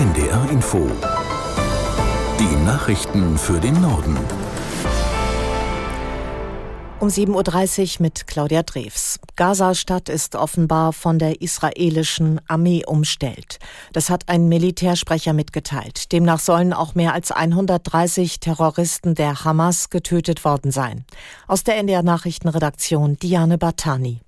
NDR Info. Die Nachrichten für den Norden. Um 7.30 Uhr mit Claudia Drews. Gaza-Stadt ist offenbar von der israelischen Armee umstellt. Das hat ein Militärsprecher mitgeteilt. Demnach sollen auch mehr als 130 Terroristen der Hamas getötet worden sein. Aus der NDR Nachrichtenredaktion Diane Batani.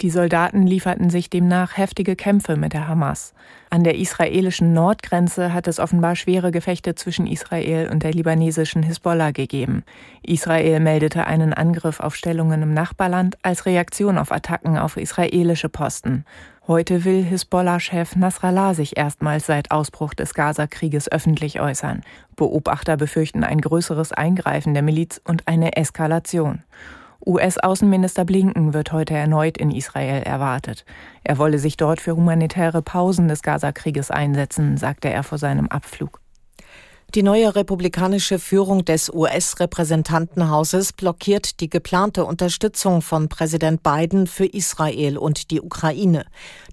Die Soldaten lieferten sich demnach heftige Kämpfe mit der Hamas. An der israelischen Nordgrenze hat es offenbar schwere Gefechte zwischen Israel und der libanesischen Hisbollah gegeben. Israel meldete einen Angriff auf Stellungen im Nachbarland als Reaktion auf Attacken auf israelische Posten. Heute will Hisbollah-Chef Nasrallah sich erstmals seit Ausbruch des Gaza-Krieges öffentlich äußern. Beobachter befürchten ein größeres Eingreifen der Miliz und eine Eskalation. US-Außenminister Blinken wird heute erneut in Israel erwartet. Er wolle sich dort für humanitäre Pausen des Gazakrieges einsetzen, sagte er vor seinem Abflug. Die neue republikanische Führung des US-Repräsentantenhauses blockiert die geplante Unterstützung von Präsident Biden für Israel und die Ukraine.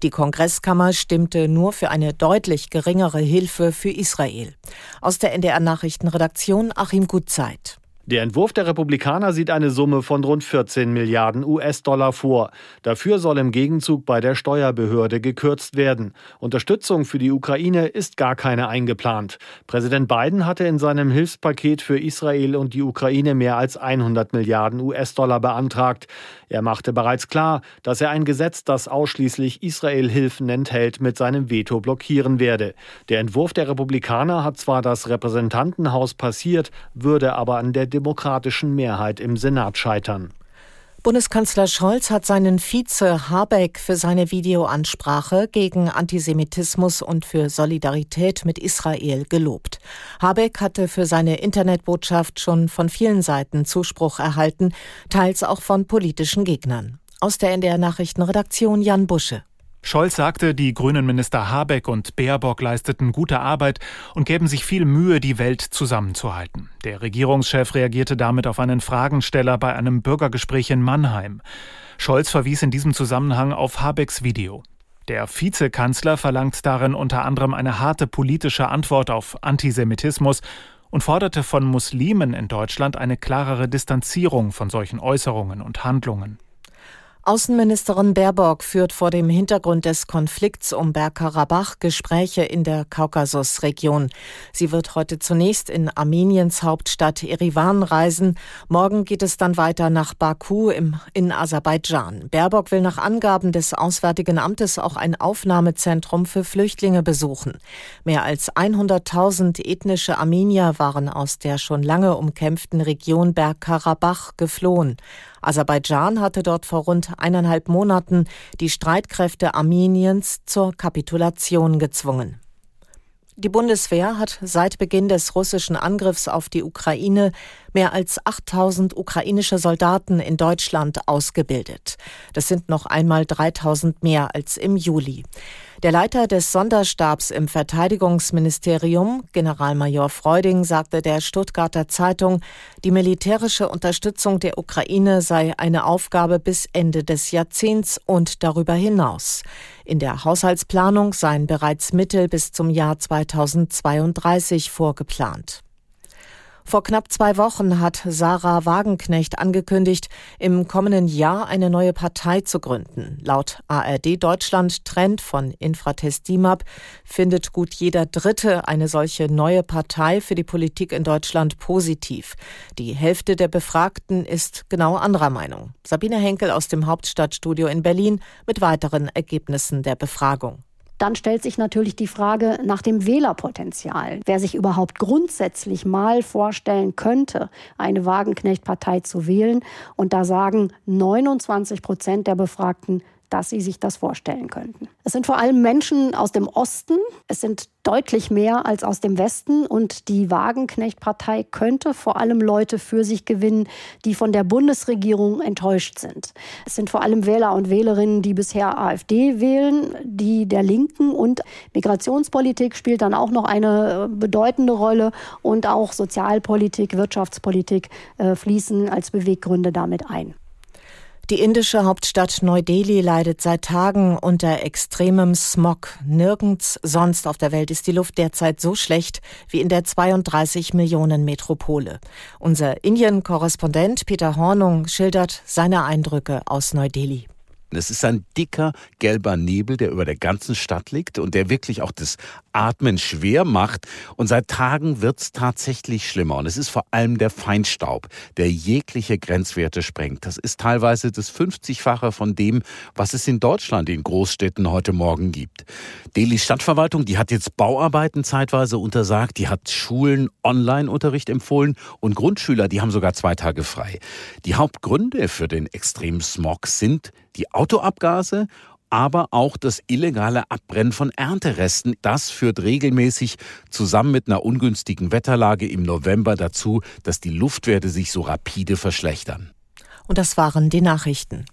Die Kongresskammer stimmte nur für eine deutlich geringere Hilfe für Israel. Aus der NDR Nachrichtenredaktion Achim Gutzeit. Der Entwurf der Republikaner sieht eine Summe von rund 14 Milliarden US-Dollar vor. Dafür soll im Gegenzug bei der Steuerbehörde gekürzt werden. Unterstützung für die Ukraine ist gar keine eingeplant. Präsident Biden hatte in seinem Hilfspaket für Israel und die Ukraine mehr als 100 Milliarden US-Dollar beantragt. Er machte bereits klar, dass er ein Gesetz, das ausschließlich Israel-Hilfen enthält, mit seinem Veto blockieren werde. Der Entwurf der Republikaner hat zwar das Repräsentantenhaus passiert, würde aber an der demokratischen Mehrheit im Senat scheitern. Bundeskanzler Scholz hat seinen Vize Habeck für seine Videoansprache gegen Antisemitismus und für Solidarität mit Israel gelobt. Habeck hatte für seine Internetbotschaft schon von vielen Seiten Zuspruch erhalten, teils auch von politischen Gegnern. Aus der NDR Nachrichtenredaktion Jan Busche. Scholz sagte, die grünen Minister Habeck und Baerbock leisteten gute Arbeit und gäben sich viel Mühe, die Welt zusammenzuhalten. Der Regierungschef reagierte damit auf einen Fragensteller bei einem Bürgergespräch in Mannheim. Scholz verwies in diesem Zusammenhang auf Habecks Video. Der Vizekanzler verlangt darin unter anderem eine harte politische Antwort auf Antisemitismus und forderte von Muslimen in Deutschland eine klarere Distanzierung von solchen Äußerungen und Handlungen. Außenministerin Baerbock führt vor dem Hintergrund des Konflikts um Bergkarabach Gespräche in der Kaukasusregion. Sie wird heute zunächst in Armeniens Hauptstadt Erivan reisen. Morgen geht es dann weiter nach Baku im, in Aserbaidschan. Baerbock will nach Angaben des Auswärtigen Amtes auch ein Aufnahmezentrum für Flüchtlinge besuchen. Mehr als 100.000 ethnische Armenier waren aus der schon lange umkämpften Region Bergkarabach geflohen. Aserbaidschan hatte dort vor rund eineinhalb Monaten die Streitkräfte Armeniens zur Kapitulation gezwungen. Die Bundeswehr hat seit Beginn des russischen Angriffs auf die Ukraine mehr als 8000 ukrainische Soldaten in Deutschland ausgebildet. Das sind noch einmal 3000 mehr als im Juli. Der Leiter des Sonderstabs im Verteidigungsministerium, Generalmajor Freuding, sagte der Stuttgarter Zeitung, die militärische Unterstützung der Ukraine sei eine Aufgabe bis Ende des Jahrzehnts und darüber hinaus. In der Haushaltsplanung seien bereits Mittel bis zum Jahr 2032 vorgeplant. Vor knapp zwei Wochen hat Sarah Wagenknecht angekündigt, im kommenden Jahr eine neue Partei zu gründen. Laut ARD Deutschland Trend von Infratest DIMAP findet gut jeder Dritte eine solche neue Partei für die Politik in Deutschland positiv. Die Hälfte der Befragten ist genau anderer Meinung. Sabine Henkel aus dem Hauptstadtstudio in Berlin mit weiteren Ergebnissen der Befragung. Dann stellt sich natürlich die Frage nach dem Wählerpotenzial. Wer sich überhaupt grundsätzlich mal vorstellen könnte, eine Wagenknecht-Partei zu wählen. Und da sagen 29 Prozent der Befragten, dass sie sich das vorstellen könnten. Es sind vor allem Menschen aus dem Osten. Es sind deutlich mehr als aus dem Westen. Und die Wagenknecht-Partei könnte vor allem Leute für sich gewinnen, die von der Bundesregierung enttäuscht sind. Es sind vor allem Wähler und Wählerinnen, die bisher AfD wählen, die der Linken und Migrationspolitik spielt dann auch noch eine bedeutende Rolle und auch Sozialpolitik, Wirtschaftspolitik äh, fließen als Beweggründe damit ein. Die indische Hauptstadt Neu-Delhi leidet seit Tagen unter extremem Smog. Nirgends sonst auf der Welt ist die Luft derzeit so schlecht wie in der 32 Millionen Metropole. Unser Indien-Korrespondent Peter Hornung schildert seine Eindrücke aus Neu-Delhi. Es ist ein dicker gelber Nebel, der über der ganzen Stadt liegt und der wirklich auch das Atmen schwer macht. Und seit Tagen wird's tatsächlich schlimmer. Und es ist vor allem der Feinstaub, der jegliche Grenzwerte sprengt. Das ist teilweise das 50-fache von dem, was es in Deutschland in Großstädten heute Morgen gibt. Delhi Stadtverwaltung, die hat jetzt Bauarbeiten zeitweise untersagt, die hat Schulen Online-Unterricht empfohlen und Grundschüler, die haben sogar zwei Tage frei. Die Hauptgründe für den extremen Smog sind die Autoabgase aber auch das illegale Abbrennen von Ernteresten. Das führt regelmäßig zusammen mit einer ungünstigen Wetterlage im November dazu, dass die Luftwerte sich so rapide verschlechtern. Und das waren die Nachrichten.